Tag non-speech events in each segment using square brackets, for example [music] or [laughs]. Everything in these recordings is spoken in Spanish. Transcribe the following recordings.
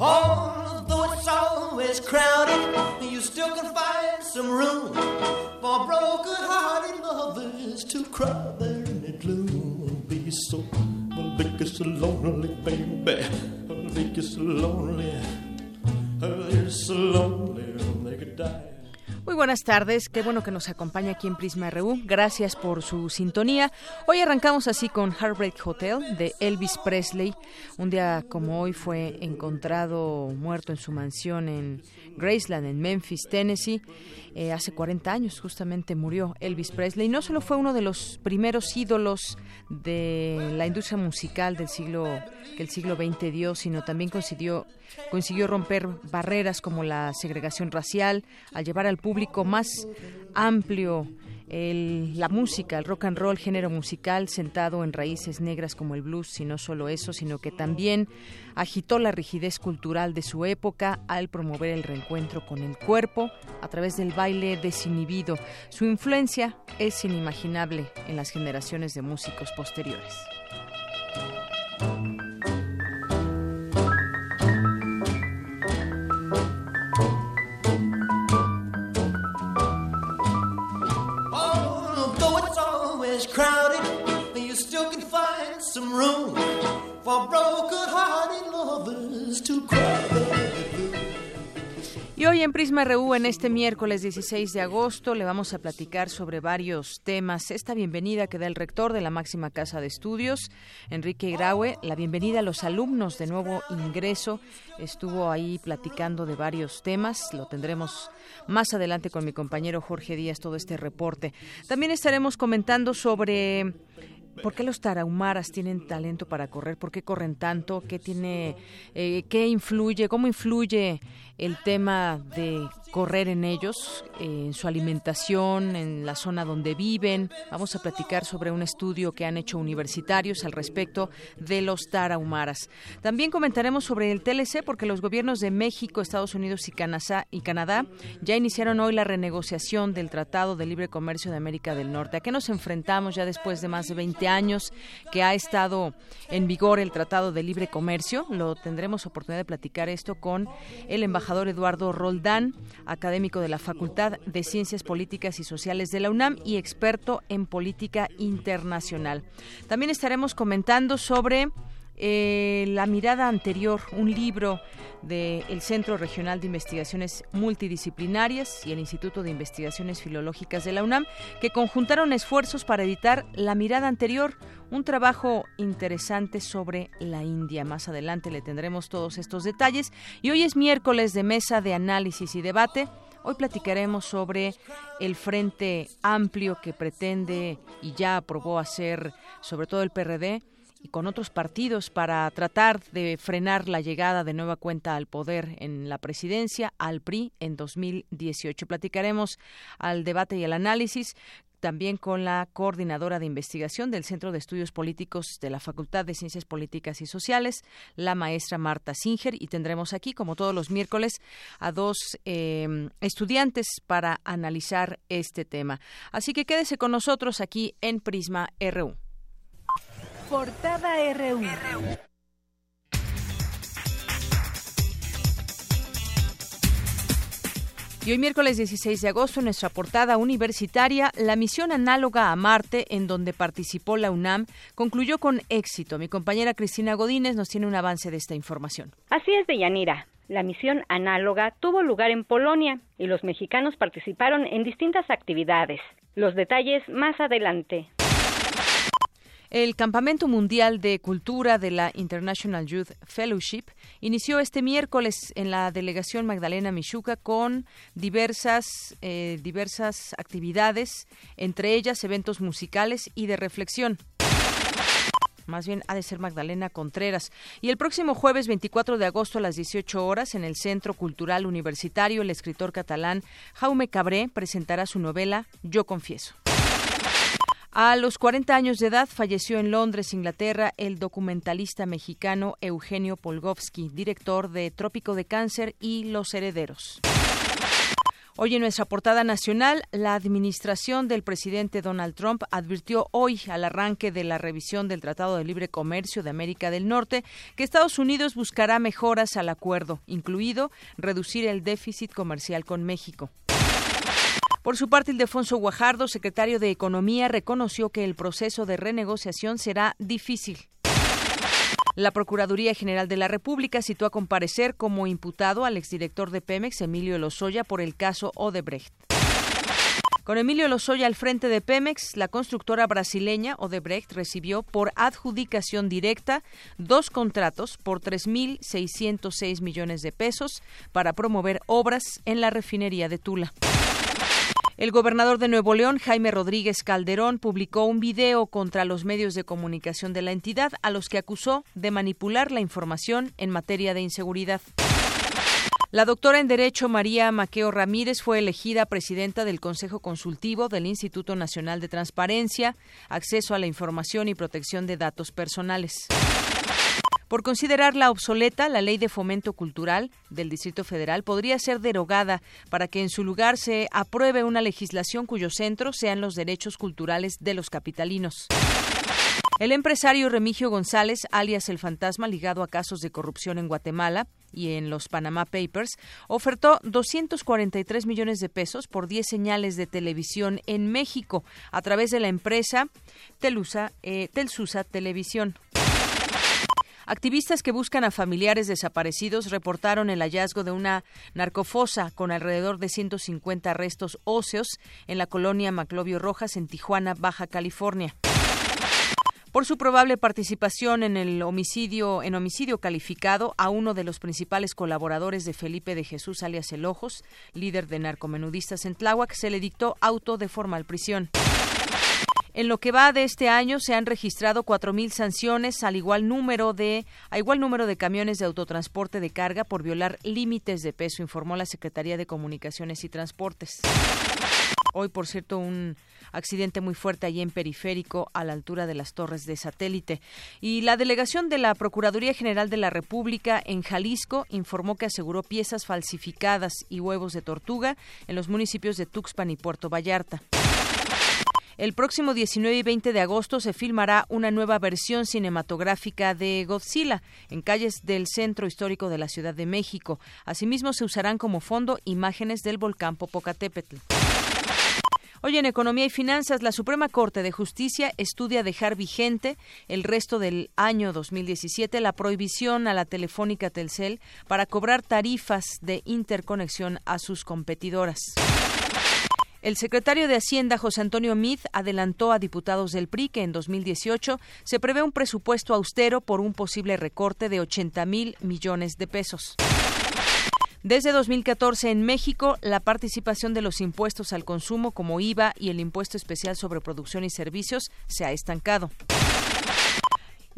Although it's always crowded, you still can find some room for broken-hearted lovers to cry there in the gloom. Be so, well, be so lonely, baby. I'll make Be so lonely. Oh, you're so lonely, they could die. Muy buenas tardes, qué bueno que nos acompaña aquí en Prisma RU. Gracias por su sintonía. Hoy arrancamos así con Heartbreak Hotel de Elvis Presley. Un día como hoy fue encontrado muerto en su mansión en Graceland, en Memphis, Tennessee. Eh, hace 40 años justamente murió Elvis Presley. No solo fue uno de los primeros ídolos de la industria musical del siglo que el siglo XX dio, sino también consiguió consiguió romper barreras como la segregación racial al llevar al público más amplio la música, el rock and roll, género musical sentado en raíces negras como el blues, y no solo eso, sino que también agitó la rigidez cultural de su época al promover el reencuentro con el cuerpo a través del baile desinhibido. Su influencia es inimaginable en las generaciones de músicos posteriores. Hoy en Prisma RU, en este miércoles 16 de agosto, le vamos a platicar sobre varios temas. Esta bienvenida que da el rector de la máxima casa de estudios, Enrique Graue, la bienvenida a los alumnos de nuevo ingreso. Estuvo ahí platicando de varios temas. Lo tendremos más adelante con mi compañero Jorge Díaz, todo este reporte. También estaremos comentando sobre ¿Por qué los tarahumaras tienen talento para correr? ¿Por qué corren tanto? ¿Qué tiene, eh, qué influye, cómo influye el tema de correr en ellos, en su alimentación, en la zona donde viven. Vamos a platicar sobre un estudio que han hecho universitarios al respecto de los tarahumaras. También comentaremos sobre el TLC porque los gobiernos de México, Estados Unidos y, y Canadá ya iniciaron hoy la renegociación del Tratado de Libre Comercio de América del Norte. ¿A qué nos enfrentamos ya después de más de 20 años que ha estado en vigor el Tratado de Libre Comercio? Lo tendremos oportunidad de platicar esto con el embajador Eduardo Roldán, académico de la Facultad de Ciencias Políticas y Sociales de la UNAM y experto en política internacional. También estaremos comentando sobre eh, La mirada anterior, un libro del Centro Regional de Investigaciones Multidisciplinarias y el Instituto de Investigaciones Filológicas de la UNAM, que conjuntaron esfuerzos para editar La mirada anterior, un trabajo interesante sobre la India. Más adelante le tendremos todos estos detalles. Y hoy es miércoles de mesa de análisis y debate. Hoy platicaremos sobre el frente amplio que pretende y ya aprobó hacer, sobre todo el PRD, y con otros partidos para tratar de frenar la llegada de nueva cuenta al poder en la presidencia al PRI en 2018. Platicaremos al debate y al análisis también con la coordinadora de investigación del Centro de Estudios Políticos de la Facultad de Ciencias Políticas y Sociales, la maestra Marta Singer, y tendremos aquí, como todos los miércoles, a dos em, estudiantes para analizar este tema. Así que quédese con nosotros aquí en Prisma RU. Portada RU. Y hoy miércoles 16 de agosto en nuestra portada universitaria, la misión análoga a Marte, en donde participó la UNAM, concluyó con éxito. Mi compañera Cristina Godínez nos tiene un avance de esta información. Así es, Deyanira. La misión análoga tuvo lugar en Polonia y los mexicanos participaron en distintas actividades. Los detalles más adelante. El Campamento Mundial de Cultura de la International Youth Fellowship inició este miércoles en la delegación Magdalena Michuca con diversas, eh, diversas actividades, entre ellas eventos musicales y de reflexión más bien ha de ser Magdalena Contreras. Y el próximo jueves 24 de agosto a las 18 horas en el Centro Cultural Universitario, el escritor catalán Jaume Cabré presentará su novela Yo Confieso. A los 40 años de edad falleció en Londres, Inglaterra, el documentalista mexicano Eugenio Polgovsky, director de Trópico de Cáncer y Los Herederos. Hoy en nuestra portada nacional, la administración del presidente Donald Trump advirtió hoy al arranque de la revisión del Tratado de Libre Comercio de América del Norte que Estados Unidos buscará mejoras al acuerdo, incluido reducir el déficit comercial con México. Por su parte, Ildefonso Guajardo, secretario de Economía, reconoció que el proceso de renegociación será difícil. La Procuraduría General de la República citó a comparecer como imputado al exdirector de Pemex, Emilio Lozoya, por el caso Odebrecht. Con Emilio Lozoya al frente de Pemex, la constructora brasileña Odebrecht recibió por adjudicación directa dos contratos por 3.606 millones de pesos para promover obras en la refinería de Tula. El gobernador de Nuevo León, Jaime Rodríguez Calderón, publicó un video contra los medios de comunicación de la entidad a los que acusó de manipular la información en materia de inseguridad. La doctora en Derecho María Maqueo Ramírez fue elegida presidenta del Consejo Consultivo del Instituto Nacional de Transparencia, Acceso a la Información y Protección de Datos Personales. Por considerarla obsoleta, la Ley de Fomento Cultural del Distrito Federal podría ser derogada para que en su lugar se apruebe una legislación cuyo centro sean los derechos culturales de los capitalinos. El empresario Remigio González, alias El Fantasma, ligado a casos de corrupción en Guatemala y en los Panama Papers, ofertó 243 millones de pesos por 10 señales de televisión en México a través de la empresa Telusa, eh, Telsusa Televisión. Activistas que buscan a familiares desaparecidos reportaron el hallazgo de una narcofosa con alrededor de 150 restos óseos en la colonia Maclovio Rojas en Tijuana, Baja California por su probable participación en el homicidio en homicidio calificado a uno de los principales colaboradores de Felipe de Jesús alias El Ojos, líder de narcomenudistas en Tláhuac, se le dictó auto de formal prisión. En lo que va de este año se han registrado 4.000 sanciones al igual número de a igual número de camiones de autotransporte de carga por violar límites de peso, informó la Secretaría de Comunicaciones y Transportes. Hoy, por cierto, un accidente muy fuerte allí en periférico a la altura de las torres de satélite. Y la delegación de la Procuraduría General de la República en Jalisco informó que aseguró piezas falsificadas y huevos de tortuga en los municipios de Tuxpan y Puerto Vallarta. El próximo 19 y 20 de agosto se filmará una nueva versión cinematográfica de Godzilla en calles del centro histórico de la Ciudad de México. Asimismo, se usarán como fondo imágenes del volcán Popocatépetl. Hoy en Economía y Finanzas, la Suprema Corte de Justicia estudia dejar vigente el resto del año 2017 la prohibición a la telefónica Telcel para cobrar tarifas de interconexión a sus competidoras. El secretario de Hacienda, José Antonio Mid, adelantó a diputados del PRI que en 2018 se prevé un presupuesto austero por un posible recorte de 80 mil millones de pesos. Desde 2014 en México, la participación de los impuestos al consumo como IVA y el impuesto especial sobre producción y servicios se ha estancado.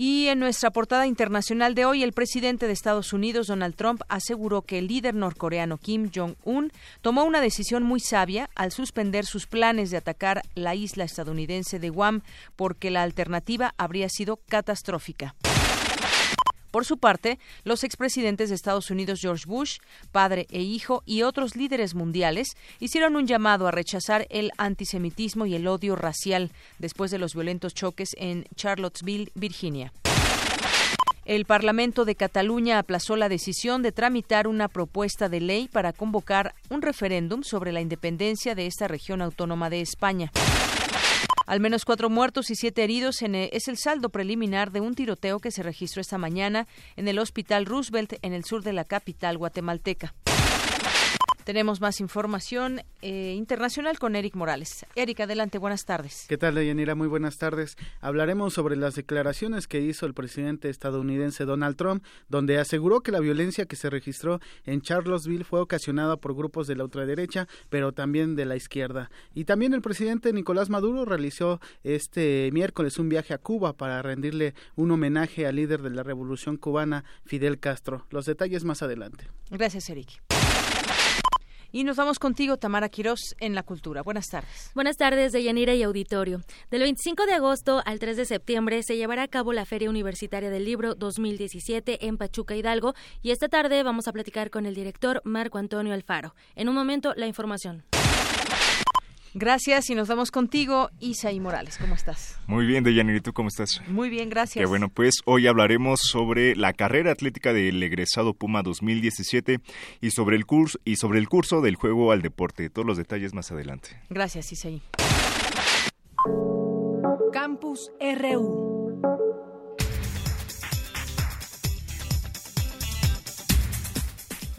Y en nuestra portada internacional de hoy, el presidente de Estados Unidos, Donald Trump, aseguró que el líder norcoreano Kim Jong-un tomó una decisión muy sabia al suspender sus planes de atacar la isla estadounidense de Guam porque la alternativa habría sido catastrófica. Por su parte, los expresidentes de Estados Unidos George Bush, padre e hijo, y otros líderes mundiales hicieron un llamado a rechazar el antisemitismo y el odio racial después de los violentos choques en Charlottesville, Virginia. El Parlamento de Cataluña aplazó la decisión de tramitar una propuesta de ley para convocar un referéndum sobre la independencia de esta región autónoma de España. Al menos cuatro muertos y siete heridos en, es el saldo preliminar de un tiroteo que se registró esta mañana en el Hospital Roosevelt en el sur de la capital guatemalteca. Tenemos más información eh, internacional con Eric Morales. Eric, adelante, buenas tardes. ¿Qué tal, Deyanira? Muy buenas tardes. Hablaremos sobre las declaraciones que hizo el presidente estadounidense Donald Trump, donde aseguró que la violencia que se registró en Charlottesville fue ocasionada por grupos de la ultraderecha, pero también de la izquierda. Y también el presidente Nicolás Maduro realizó este miércoles un viaje a Cuba para rendirle un homenaje al líder de la revolución cubana, Fidel Castro. Los detalles más adelante. Gracias, Eric. Y nos vamos contigo, Tamara Quirós, en la cultura. Buenas tardes. Buenas tardes, Deyanira y auditorio. Del 25 de agosto al 3 de septiembre se llevará a cabo la Feria Universitaria del Libro 2017 en Pachuca Hidalgo y esta tarde vamos a platicar con el director Marco Antonio Alfaro. En un momento, la información. Gracias y nos vamos contigo, Isaí Morales. ¿Cómo estás? Muy bien, Deyanir, ¿y tú cómo estás? Muy bien, gracias. Qué bueno, pues hoy hablaremos sobre la carrera atlética del egresado Puma 2017 y sobre el curso y sobre el curso del juego al deporte. Todos los detalles más adelante. Gracias, Isaí. Campus RU.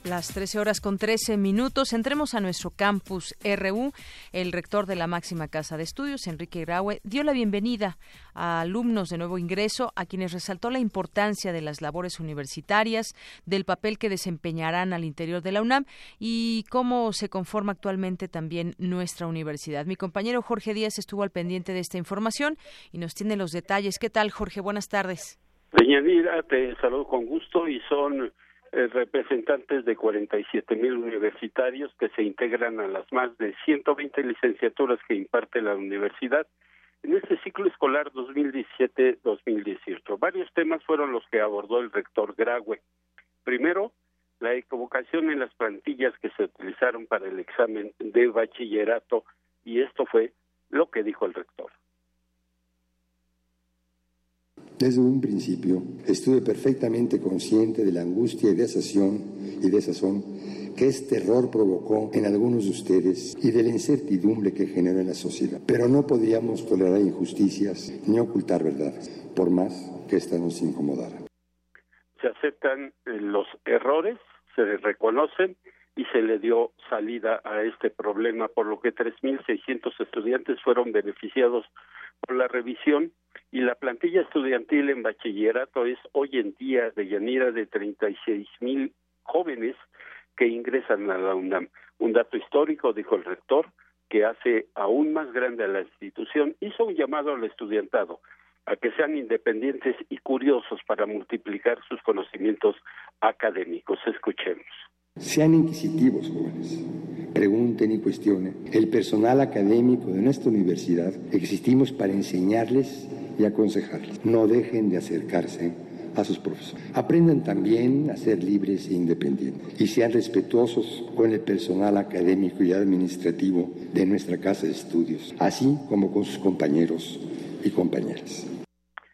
Las 13 horas con 13 minutos. Entremos a nuestro campus RU. El rector de la máxima casa de estudios, Enrique Graue, dio la bienvenida a alumnos de nuevo ingreso, a quienes resaltó la importancia de las labores universitarias, del papel que desempeñarán al interior de la UNAM y cómo se conforma actualmente también nuestra universidad. Mi compañero Jorge Díaz estuvo al pendiente de esta información y nos tiene los detalles. ¿Qué tal, Jorge? Buenas tardes. Te saludo con gusto y son representantes de 47 mil universitarios que se integran a las más de 120 licenciaturas que imparte la universidad en este ciclo escolar 2017-2018. Varios temas fueron los que abordó el rector Graue. Primero, la equivocación en las plantillas que se utilizaron para el examen de bachillerato y esto fue lo que dijo el rector. Desde un principio estuve perfectamente consciente de la angustia y desazón y desazón que este error provocó en algunos de ustedes y de la incertidumbre que generó en la sociedad. Pero no podíamos tolerar injusticias ni ocultar verdades, por más que éstas nos incomodaran. Se aceptan eh, los errores, se reconocen y se le dio salida a este problema, por lo que 3.600 estudiantes fueron beneficiados por la revisión y la plantilla estudiantil en bachillerato es hoy en día de Yanira de 36 mil jóvenes que ingresan a la UNAM. Un dato histórico, dijo el rector, que hace aún más grande a la institución, hizo un llamado al estudiantado a que sean independientes y curiosos para multiplicar sus conocimientos académicos. Escuchemos. Sean inquisitivos, jóvenes. Pregunten y cuestionen. El personal académico de nuestra universidad existimos para enseñarles y aconsejarles. No dejen de acercarse a sus profesores. Aprendan también a ser libres e independientes y sean respetuosos con el personal académico y administrativo de nuestra casa de estudios, así como con sus compañeros y compañeras.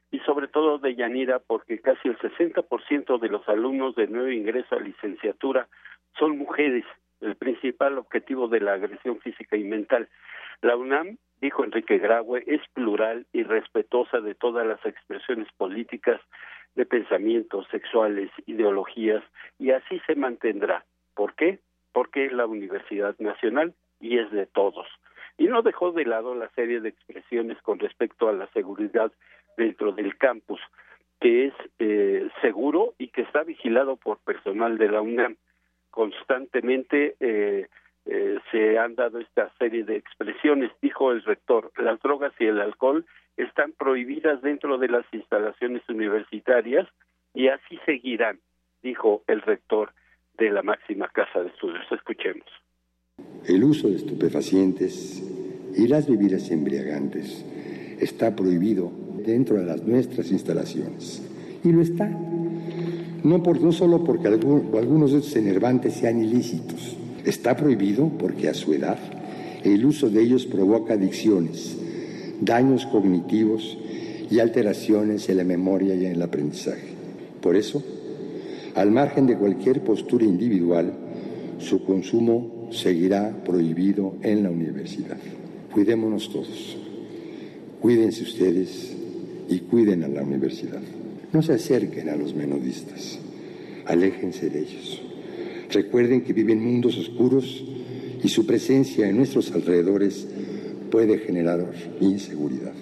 Y sobre todo de Yanira, porque casi el 60% de los alumnos de nuevo ingreso a licenciatura son mujeres, el principal objetivo de la agresión física y mental. La UNAM dijo Enrique Graue, es plural y respetuosa de todas las expresiones políticas, de pensamientos sexuales, ideologías, y así se mantendrá. ¿Por qué? Porque es la Universidad Nacional y es de todos. Y no dejó de lado la serie de expresiones con respecto a la seguridad dentro del campus, que es eh, seguro y que está vigilado por personal de la UNAM. Constantemente eh, eh, se han dado esta serie de expresiones, dijo el rector, las drogas y el alcohol están prohibidas dentro de las instalaciones universitarias y así seguirán, dijo el rector de la máxima casa de estudios. Escuchemos. El uso de estupefacientes y las bebidas embriagantes está prohibido dentro de las nuestras instalaciones. Y lo está. No, por, no solo porque algunos de estos enervantes sean ilícitos, Está prohibido porque a su edad el uso de ellos provoca adicciones, daños cognitivos y alteraciones en la memoria y en el aprendizaje. Por eso, al margen de cualquier postura individual, su consumo seguirá prohibido en la universidad. Cuidémonos todos. Cuídense ustedes y cuiden a la universidad. No se acerquen a los menudistas. Aléjense de ellos. Recuerden que viven mundos oscuros y su presencia en nuestros alrededores puede generar inseguridad.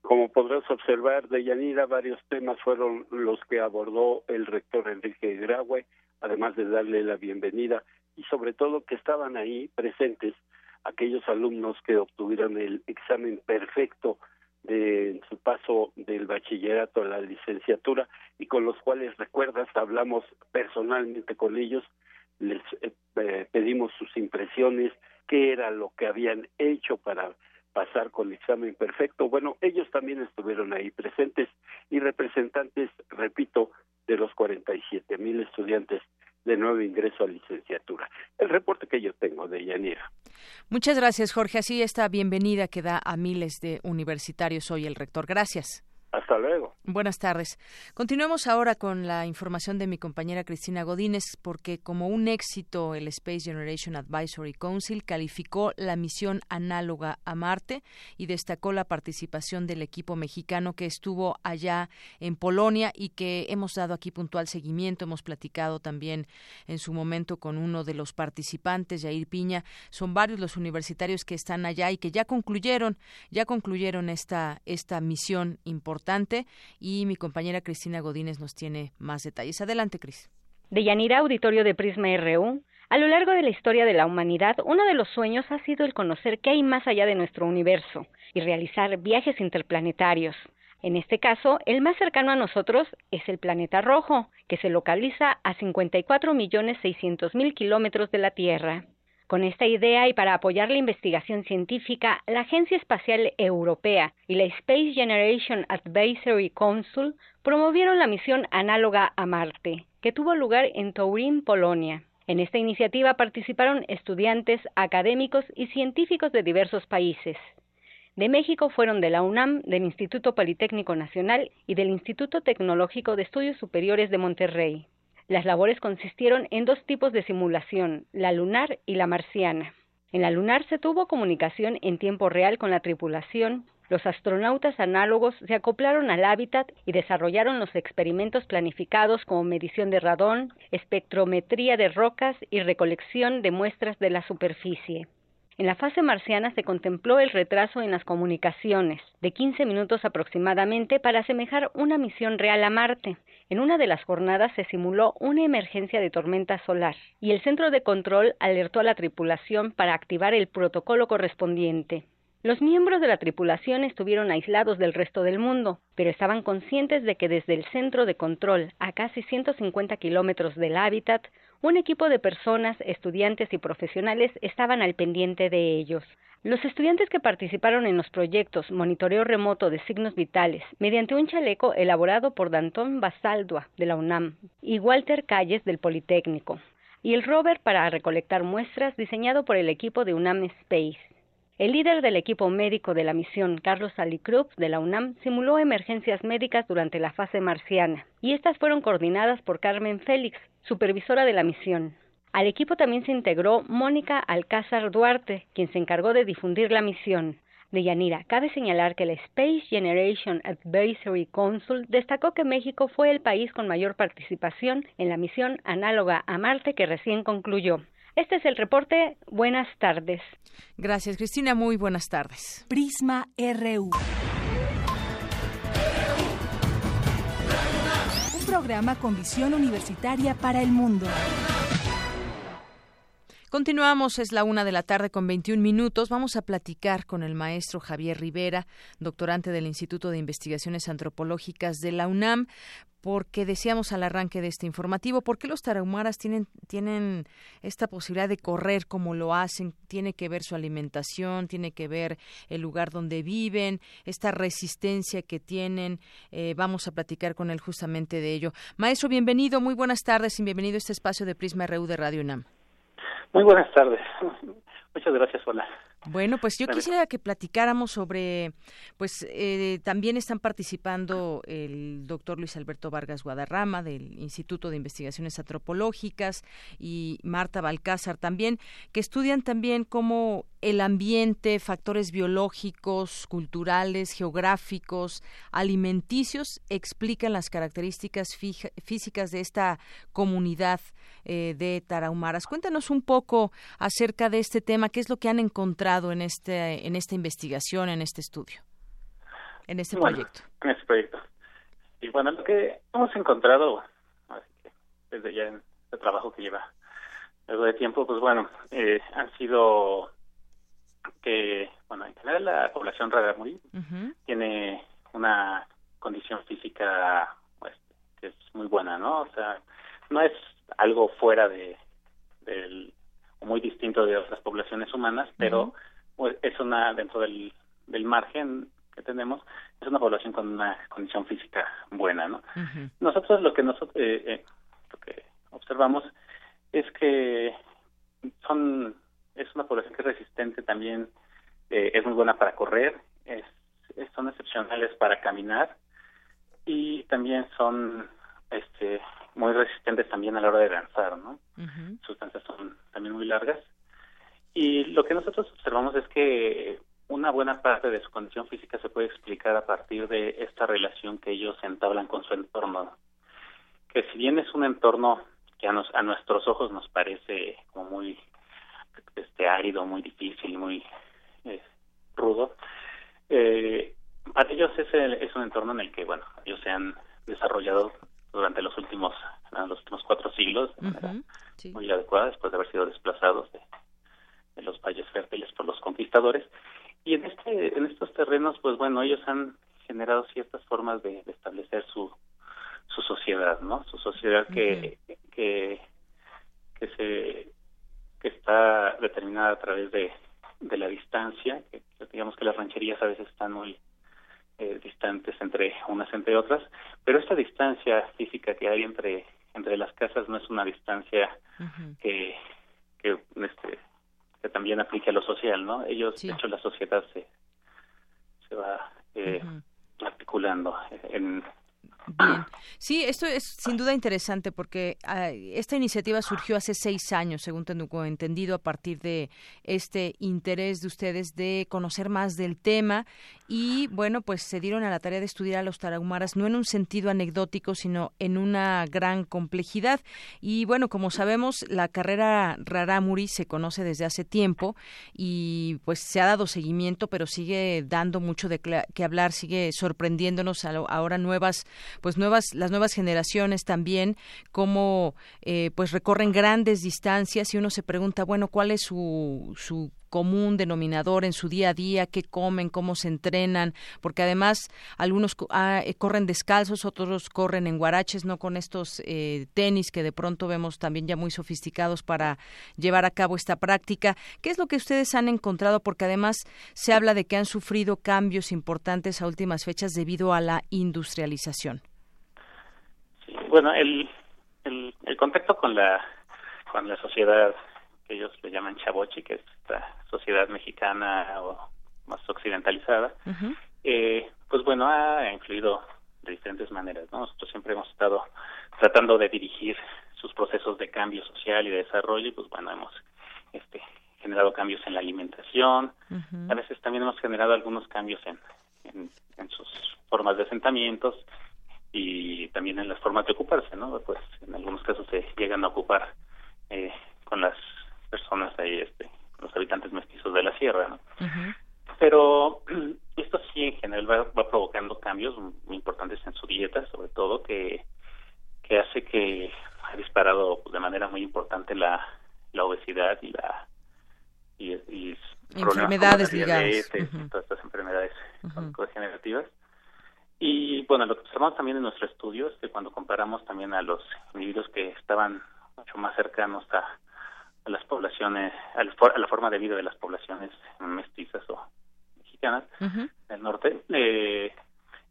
Como podrás observar, de Yanira, varios temas fueron los que abordó el rector Enrique Graue, además de darle la bienvenida y sobre todo que estaban ahí presentes aquellos alumnos que obtuvieron el examen perfecto de su paso del bachillerato a la licenciatura y con los cuales recuerdas hablamos personalmente con ellos les eh, eh, pedimos sus impresiones qué era lo que habían hecho para pasar con el examen perfecto. Bueno ellos también estuvieron ahí presentes y representantes repito de los 47 mil estudiantes de nuevo ingreso a licenciatura. El reporte que yo tengo de Yanira. Muchas gracias, Jorge. Así esta bienvenida que da a miles de universitarios hoy el rector. Gracias. Hasta luego. Buenas tardes. Continuemos ahora con la información de mi compañera Cristina Godínez, porque como un éxito el Space Generation Advisory Council calificó la misión análoga a Marte y destacó la participación del equipo mexicano que estuvo allá en Polonia y que hemos dado aquí puntual seguimiento. Hemos platicado también en su momento con uno de los participantes, Jair Piña. Son varios los universitarios que están allá y que ya concluyeron, ya concluyeron esta, esta misión importante y mi compañera Cristina Godínez nos tiene más detalles. Adelante, Cris. De Yanira Auditorio de Prisma RU. A lo largo de la historia de la humanidad, uno de los sueños ha sido el conocer qué hay más allá de nuestro universo y realizar viajes interplanetarios. En este caso, el más cercano a nosotros es el planeta rojo, que se localiza a 54.600.000 kilómetros de la Tierra. Con esta idea y para apoyar la investigación científica, la Agencia Espacial Europea y la Space Generation Advisory Council promovieron la misión análoga a Marte, que tuvo lugar en Turín, Polonia. En esta iniciativa participaron estudiantes, académicos y científicos de diversos países. De México fueron de la UNAM, del Instituto Politécnico Nacional y del Instituto Tecnológico de Estudios Superiores de Monterrey. Las labores consistieron en dos tipos de simulación, la lunar y la marciana. En la lunar se tuvo comunicación en tiempo real con la tripulación. Los astronautas análogos se acoplaron al hábitat y desarrollaron los experimentos planificados como medición de radón, espectrometría de rocas y recolección de muestras de la superficie. En la fase marciana se contempló el retraso en las comunicaciones, de 15 minutos aproximadamente, para asemejar una misión real a Marte. En una de las jornadas se simuló una emergencia de tormenta solar y el centro de control alertó a la tripulación para activar el protocolo correspondiente. Los miembros de la tripulación estuvieron aislados del resto del mundo, pero estaban conscientes de que desde el centro de control, a casi 150 kilómetros del hábitat, un equipo de personas, estudiantes y profesionales estaban al pendiente de ellos. Los estudiantes que participaron en los proyectos Monitoreo Remoto de Signos Vitales, mediante un chaleco elaborado por Dantón Basaldua de la UNAM y Walter Calles del Politécnico, y el rover para recolectar muestras diseñado por el equipo de UNAM Space. El líder del equipo médico de la misión, Carlos Alicrup, de la UNAM, simuló emergencias médicas durante la fase marciana, y estas fueron coordinadas por Carmen Félix, supervisora de la misión. Al equipo también se integró Mónica Alcázar Duarte, quien se encargó de difundir la misión. De Yanira, cabe señalar que la Space Generation Advisory Council destacó que México fue el país con mayor participación en la misión análoga a Marte que recién concluyó. Este es el reporte. Buenas tardes. Gracias, Cristina. Muy buenas tardes. Prisma RU. Un programa con visión universitaria para el mundo. Continuamos, es la una de la tarde con 21 minutos. Vamos a platicar con el maestro Javier Rivera, doctorante del Instituto de Investigaciones Antropológicas de la UNAM, porque decíamos al arranque de este informativo, ¿por qué los tarahumaras tienen, tienen esta posibilidad de correr como lo hacen? Tiene que ver su alimentación, tiene que ver el lugar donde viven, esta resistencia que tienen. Eh, vamos a platicar con él justamente de ello. Maestro, bienvenido, muy buenas tardes y bienvenido a este espacio de Prisma RU de Radio UNAM. Muy buenas tardes. Muchas gracias, hola. Bueno, pues yo quisiera que platicáramos sobre, pues eh, también están participando el doctor Luis Alberto Vargas Guadarrama del Instituto de Investigaciones Antropológicas y Marta Balcázar también, que estudian también cómo el ambiente, factores biológicos, culturales, geográficos, alimenticios explican las características físicas de esta comunidad eh, de tarahumaras. Cuéntanos un poco acerca de este tema, qué es lo que han encontrado en este en esta investigación, en este estudio, en este proyecto. En este proyecto. Y bueno, lo que hemos encontrado desde ya en el trabajo que lleva algo de tiempo, pues bueno, eh, han sido que, bueno, en general la población rara muy tiene una condición física pues, que es muy buena, ¿no? O sea, no es algo fuera de del muy distinto de otras poblaciones humanas, pero pues, es una dentro del, del margen que tenemos es una población con una condición física buena, ¿no? Nosotros lo que nosotros eh, eh, lo que observamos es que son es una población que es resistente también, eh, es muy buena para correr, es, son excepcionales para caminar y también son este muy resistentes también a la hora de lanzar, ¿no? Sus danzas son también muy largas. Y lo que nosotros observamos es que una buena parte de su condición física se puede explicar a partir de esta relación que ellos entablan con su entorno. Que si bien es un entorno que a, nos, a nuestros ojos nos parece como muy este árido, muy difícil, muy eh, rudo, eh, para ellos es, es un entorno en el que, bueno, ellos se han desarrollado durante los últimos los últimos cuatro siglos muy adecuada después de haber sido desplazados de, los valles fértiles por los conquistadores. Y en este en estos terrenos pues bueno ellos han generado ciertas formas de, establecer su su sociedad no su sociedad que que que se que está determinada a través de, de la distancia que digamos que las rancherías a veces están muy eh, distantes entre unas entre otras, pero esta distancia física que hay entre entre las casas no es una distancia que que este que también aplique a lo social, ¿no? Ellos, de hecho, la sociedad se se va eh, articulando en Bien. Sí, esto es sin duda interesante porque ah, esta iniciativa surgió hace seis años, según tengo entendido, a partir de este interés de ustedes de conocer más del tema y, bueno, pues se dieron a la tarea de estudiar a los tarahumaras no en un sentido anecdótico, sino en una gran complejidad. Y, bueno, como sabemos, la carrera Raramuri se conoce desde hace tiempo y, pues, se ha dado seguimiento, pero sigue dando mucho de que hablar, sigue sorprendiéndonos ahora nuevas pues nuevas las nuevas generaciones también cómo eh, pues recorren grandes distancias y uno se pregunta bueno cuál es su su común denominador en su día a día, qué comen, cómo se entrenan, porque además algunos ah, eh, corren descalzos, otros corren en guaraches, no con estos eh, tenis que de pronto vemos también ya muy sofisticados para llevar a cabo esta práctica. ¿Qué es lo que ustedes han encontrado? Porque además se habla de que han sufrido cambios importantes a últimas fechas debido a la industrialización. bueno, el, el, el contacto con la, con la sociedad que ellos le llaman chavochi, que es esta sociedad mexicana o más occidentalizada, eh, pues bueno, ha influido de diferentes maneras. ¿no? Nosotros siempre hemos estado tratando de dirigir sus procesos de cambio social y de desarrollo y pues bueno, hemos este, generado cambios en la alimentación, a veces también hemos generado algunos cambios en, en, en, sus formas de asentamientos y también en las formas de ocuparse, ¿no? Pues en algunos casos se llegan a ocupar eh, con las personas ahí, este, los habitantes mestizos de la sierra, ¿no? Pero [clears throat] esto sí en general va, provocando cambios muy importantes en su dieta, sobre todo que, que hace que ha disparado de manera muy importante la, la obesidad y la y, y enfermedades ligadas. todas estas enfermedades degenerativas y bueno lo que observamos también en nuestro estudio es que cuando comparamos también a los individuos que estaban mucho más cercanos a a las poblaciones, a la, forma de vida de las poblaciones mestizas o mexicanas del norte, eh,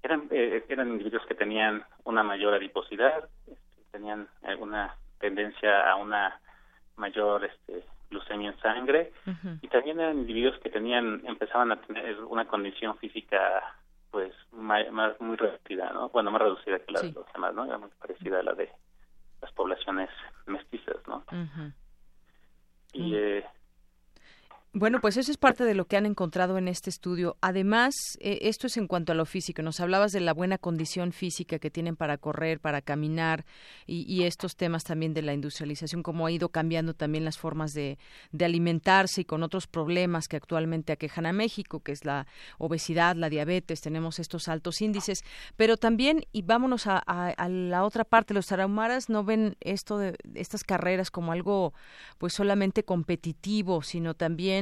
eran, eh, eran individuos que tenían una mayor adiposidad, tenían alguna tendencia a una mayor este, glucemia en sangre y también eran individuos que tenían empezaban a tener una condición física pues más, muy reducida no bueno más reducida que la de los demás no era muy parecida a la de las poblaciones mestizas no y eh, bueno, pues eso es parte de lo que han encontrado en este estudio. Además, eh, esto es en cuanto a lo físico. Nos hablabas de la buena condición física que tienen para correr, para caminar y, estos temas también de la industrialización, cómo ha ido cambiando también las formas de, alimentarse y con otros problemas que actualmente aquejan a México, que es la obesidad, la diabetes, tenemos estos altos índices. Pero también, y vámonos a, la otra parte, los tarahumaras no ven esto de estas carreras como algo pues solamente competitivo, sino también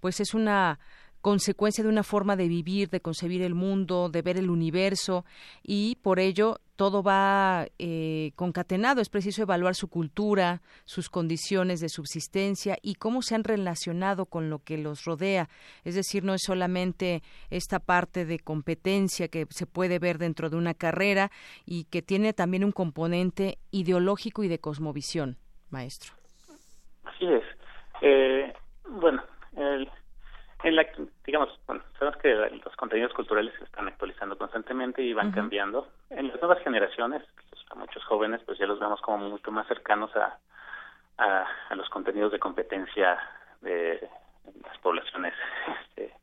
pues es una consecuencia de una forma de vivir, de concebir el mundo, de ver el universo y por ello todo va eh, concatenado. Es preciso evaluar su cultura, sus condiciones de subsistencia y cómo se han relacionado con lo que los rodea. Es decir, no es solamente esta parte de competencia que se puede ver dentro de una carrera y que tiene también un componente ideológico y de cosmovisión, maestro. Así es. Eh, bueno, el, en la, digamos, bueno, sabemos que los contenidos culturales se están actualizando constantemente y van cambiando. En las nuevas generaciones, pues, a muchos jóvenes, pues ya los vemos como mucho más cercanos a, a, los contenidos de competencia de las poblaciones este,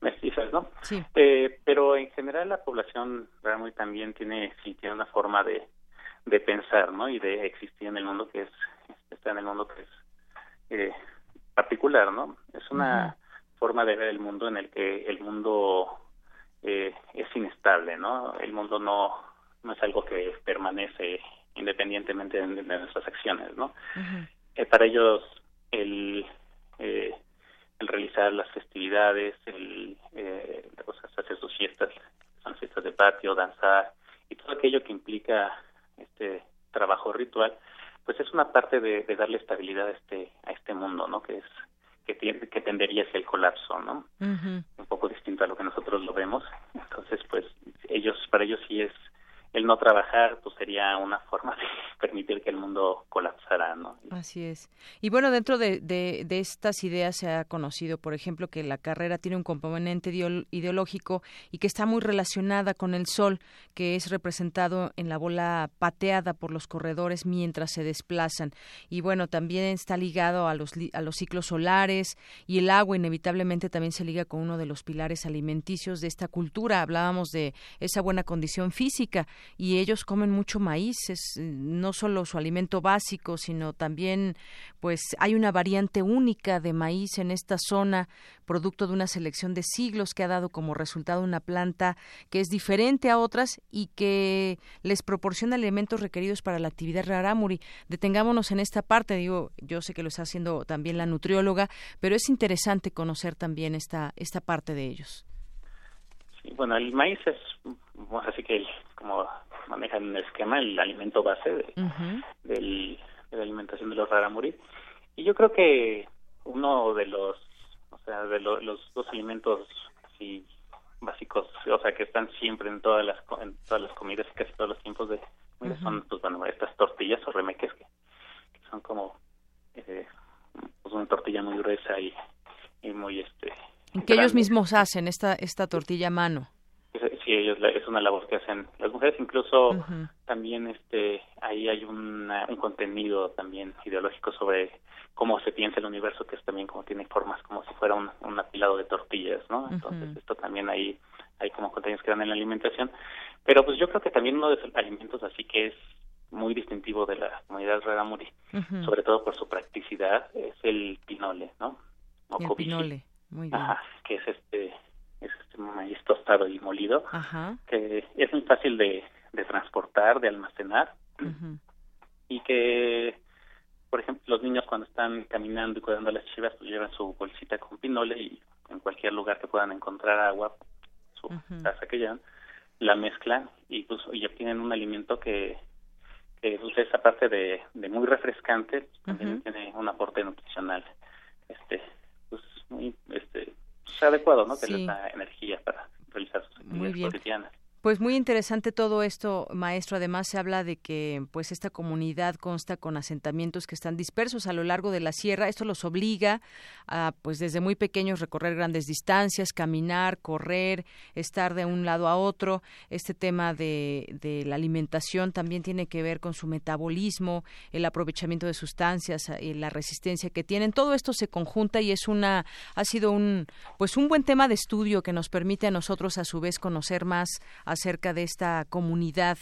mestizas, ¿no? Sí. Eh, pero en general la población realmente también tiene, sí, tiene una forma de, de pensar, ¿no? Y de existir en el mundo que es, está en el mundo que es eh, particular, ¿no? Es una forma de ver el mundo en el que el mundo eh, es inestable, ¿no? El mundo no, no es algo que permanece independientemente de, nuestras acciones, ¿no? Eh, para ellos el, eh, el realizar las festividades, el eh, hacer sus fiestas, son fiestas de patio, danzar y todo aquello que implica este trabajo ritual, pues es una parte de, darle estabilidad a este a este mundo no que es que tiende, que tendería hacia el colapso no un poco distinto a lo que nosotros lo vemos. Entonces pues ellos para ellos sí es el no trabajar pues sería una forma de [laughs] permitir que el mundo colapsara, ¿no? Así es. Y bueno, dentro de, de, estas ideas se ha conocido, por ejemplo, que la carrera tiene un componente ideológico y que está muy relacionada con el sol, que es representado en la bola pateada por los corredores mientras se desplazan. Y bueno, también está ligado a los, a los ciclos solares y el agua inevitablemente también se liga con uno de los pilares alimenticios de esta cultura. Hablábamos de esa buena condición física y ellos comen mucho maíz, es no solo su alimento básico, sino también pues hay una variante única de maíz en esta zona, producto de una selección de siglos que ha dado como resultado una planta que es diferente a otras y que les proporciona elementos requeridos para la actividad rarámuri. Detengámonos en esta parte, digo, yo sé que lo está haciendo también la nutrióloga, pero es interesante conocer también esta esta parte de ellos. Bueno, el maíz es así que como manejan el esquema, el alimento base de, del, de la alimentación de los rarámuri. Y yo creo que uno de los, o sea, de los dos alimentos así básicos, o sea, que están siempre en todas las en todas las comidas y casi todos los tiempos de son pues bueno estas tortillas o remeques que, son como eh, pues una tortilla muy gruesa y, y muy este que ellos mismos hacen esta esta tortilla a mano sí ellos es una labor que hacen las mujeres. Incluso también este ahí hay un contenido también ideológico sobre cómo se piensa el universo que es también como tiene formas como si fuera un, un apilado de tortillas no entonces esto también ahí hay como contenidos que dan en la alimentación. Pero pues yo creo que también uno de los alimentos así que es muy distintivo de la comunidad Raramuri, sobre todo por su practicidad, es el pinole, ¿no? O el pinole, muy bien. que es este es este maíz tostado y molido, que es muy fácil de, de transportar, de almacenar, y que, por ejemplo, los niños cuando están caminando y cuidando las chivas, pues llevan su bolsita con pinole y en cualquier lugar que puedan encontrar agua, su casa que llevan, la mezclan y pues y obtienen un alimento que, que pues, esa parte de, de muy refrescante, también tiene un aporte nutricional, este, pues muy, este, adecuado, ¿no? Que les da energía para realizar sus actividades cotidianas. Pues muy interesante todo esto, maestro. Además se habla de que pues esta comunidad consta con asentamientos que están dispersos a lo largo de la sierra. Esto los obliga a pues desde muy pequeños recorrer grandes distancias, caminar, correr, estar de un lado a otro. Este tema de, de la alimentación también tiene que ver con su metabolismo, el aprovechamiento de sustancias, y la resistencia que tienen. Todo esto se conjunta y es una ha sido un pues un buen tema de estudio que nos permite a nosotros a su vez conocer más acerca de esta comunidad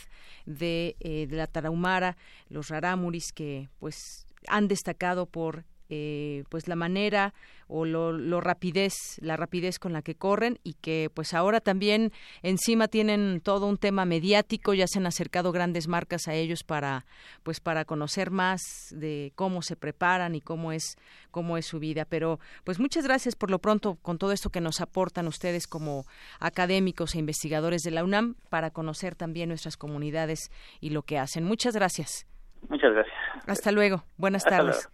de, eh, de la Tarahumara, los Raramuris, que pues han destacado por eh, pues la manera o lo, rapidez, la rapidez con la que corren y que pues ahora también encima tienen todo un tema mediático, ya se han acercado grandes marcas a ellos para pues para conocer más de cómo se preparan y cómo es cómo es su vida, pero pues muchas gracias por lo pronto con todo esto que nos aportan ustedes como académicos e investigadores de la UNAM para conocer también nuestras comunidades y lo que hacen. Muchas gracias. Muchas gracias. Hasta luego. Buenas tardes.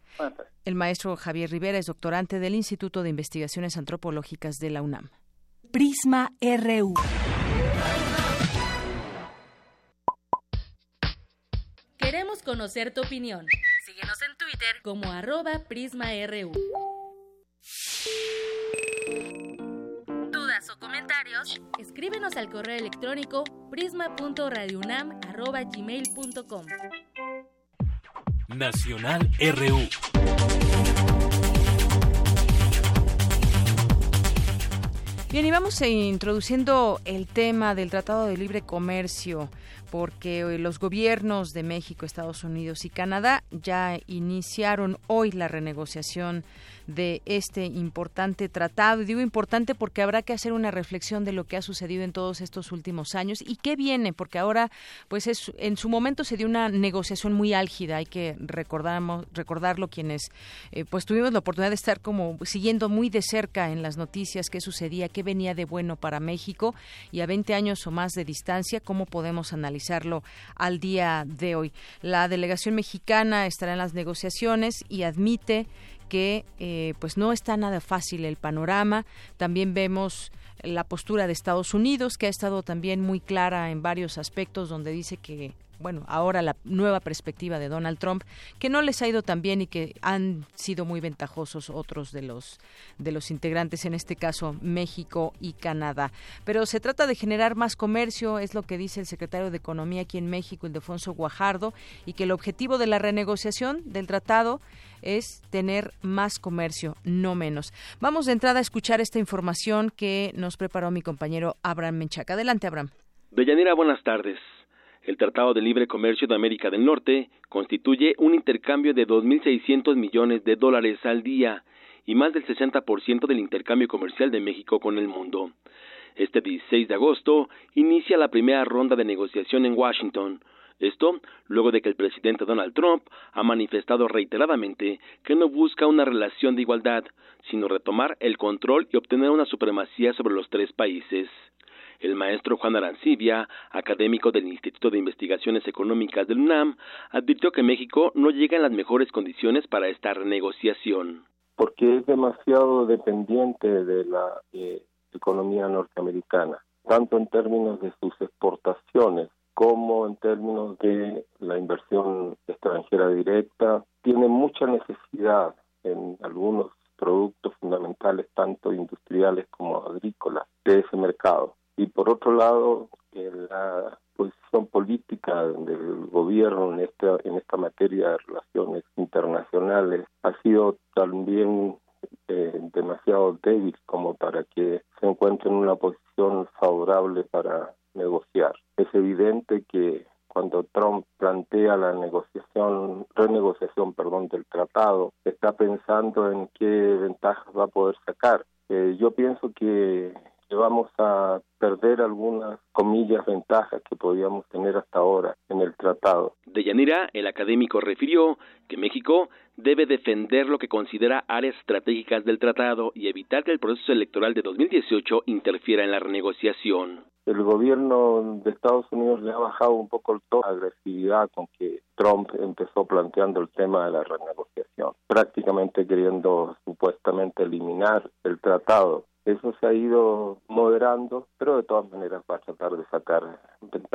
El maestro Javier Rivera es doctorante del Instituto de Investigaciones Antropológicas de la UNAM. Prisma RU. Queremos conocer tu opinión. Síguenos en Twitter como arroba PrismaRU. ¿Dudas o comentarios? Escríbenos al correo electrónico prisma.radiounam.gmail.com Nacional RU. Bien, y vamos introduciendo el tema del Tratado de Libre Comercio, porque eh, los gobiernos de México, Estados Unidos y Canadá ya iniciaron hoy la renegociación de este importante tratado. Y digo importante porque habrá que hacer una reflexión de lo que ha sucedido en todos estos últimos años y qué viene, porque ahora, pues es, en su momento se dio una negociación muy álgida, hay que recordamos, recordarlo quienes eh, pues tuvimos la oportunidad de estar como siguiendo muy de cerca en las noticias qué sucedía, qué venía de bueno para México y a 20 años o más de distancia, cómo podemos al día de hoy. La delegación mexicana estará en las negociaciones y admite que eh, pues no está nada fácil el panorama. También vemos la postura de Estados Unidos, que ha estado también muy clara en varios aspectos, donde dice que bueno, ahora la nueva perspectiva de Donald Trump, que no les ha ido tan bien y que han sido muy ventajosos otros de los de los integrantes, en este caso México y Canadá. Pero se trata de generar más comercio, es lo que dice el secretario de Economía aquí en México, Ildefonso Guajardo, y que el objetivo de la renegociación del tratado es tener más comercio, no menos. Vamos de entrada a escuchar esta información que nos preparó mi compañero Abraham Menchaca. Adelante, Abraham. Deyanira, buenas tardes. El Tratado de Libre Comercio de América del Norte constituye un intercambio de 2.600 millones de dólares al día y más del 60% del intercambio comercial de México con el mundo. Este 16 de agosto inicia la primera ronda de negociación en Washington. Esto luego de que el presidente Donald Trump ha manifestado reiteradamente que no busca una relación de igualdad, sino retomar el control y obtener una supremacía sobre los tres países. El maestro Juan Arancibia, académico del Instituto de Investigaciones Económicas del UNAM, advirtió que México no llega en las mejores condiciones para esta renegociación. Porque es demasiado dependiente de la eh, economía norteamericana, tanto en términos de sus exportaciones como en términos de la inversión extranjera directa. Tiene mucha necesidad en algunos productos fundamentales, tanto industriales como agrícolas, de ese mercado y por otro lado la posición política del gobierno en esta en esta materia de relaciones internacionales ha sido también eh, demasiado débil como para que se encuentre en una posición favorable para negociar. Es evidente que cuando Trump plantea la negociación, renegociación, perdón, del tratado, está pensando en qué ventajas va a poder sacar. Eh, yo pienso que que vamos a perder algunas comillas ventajas que podíamos tener hasta ahora en el tratado. De Yanira, el académico refirió que México debe defender lo que considera áreas estratégicas del tratado y evitar que el proceso electoral de 2018 interfiera en la renegociación. El gobierno de Estados Unidos le ha bajado un poco el tono de agresividad con que Trump empezó planteando el tema de la renegociación, prácticamente queriendo supuestamente eliminar el tratado Eso se ha ido moderando, pero de todas maneras va a tratar de sacar ventaja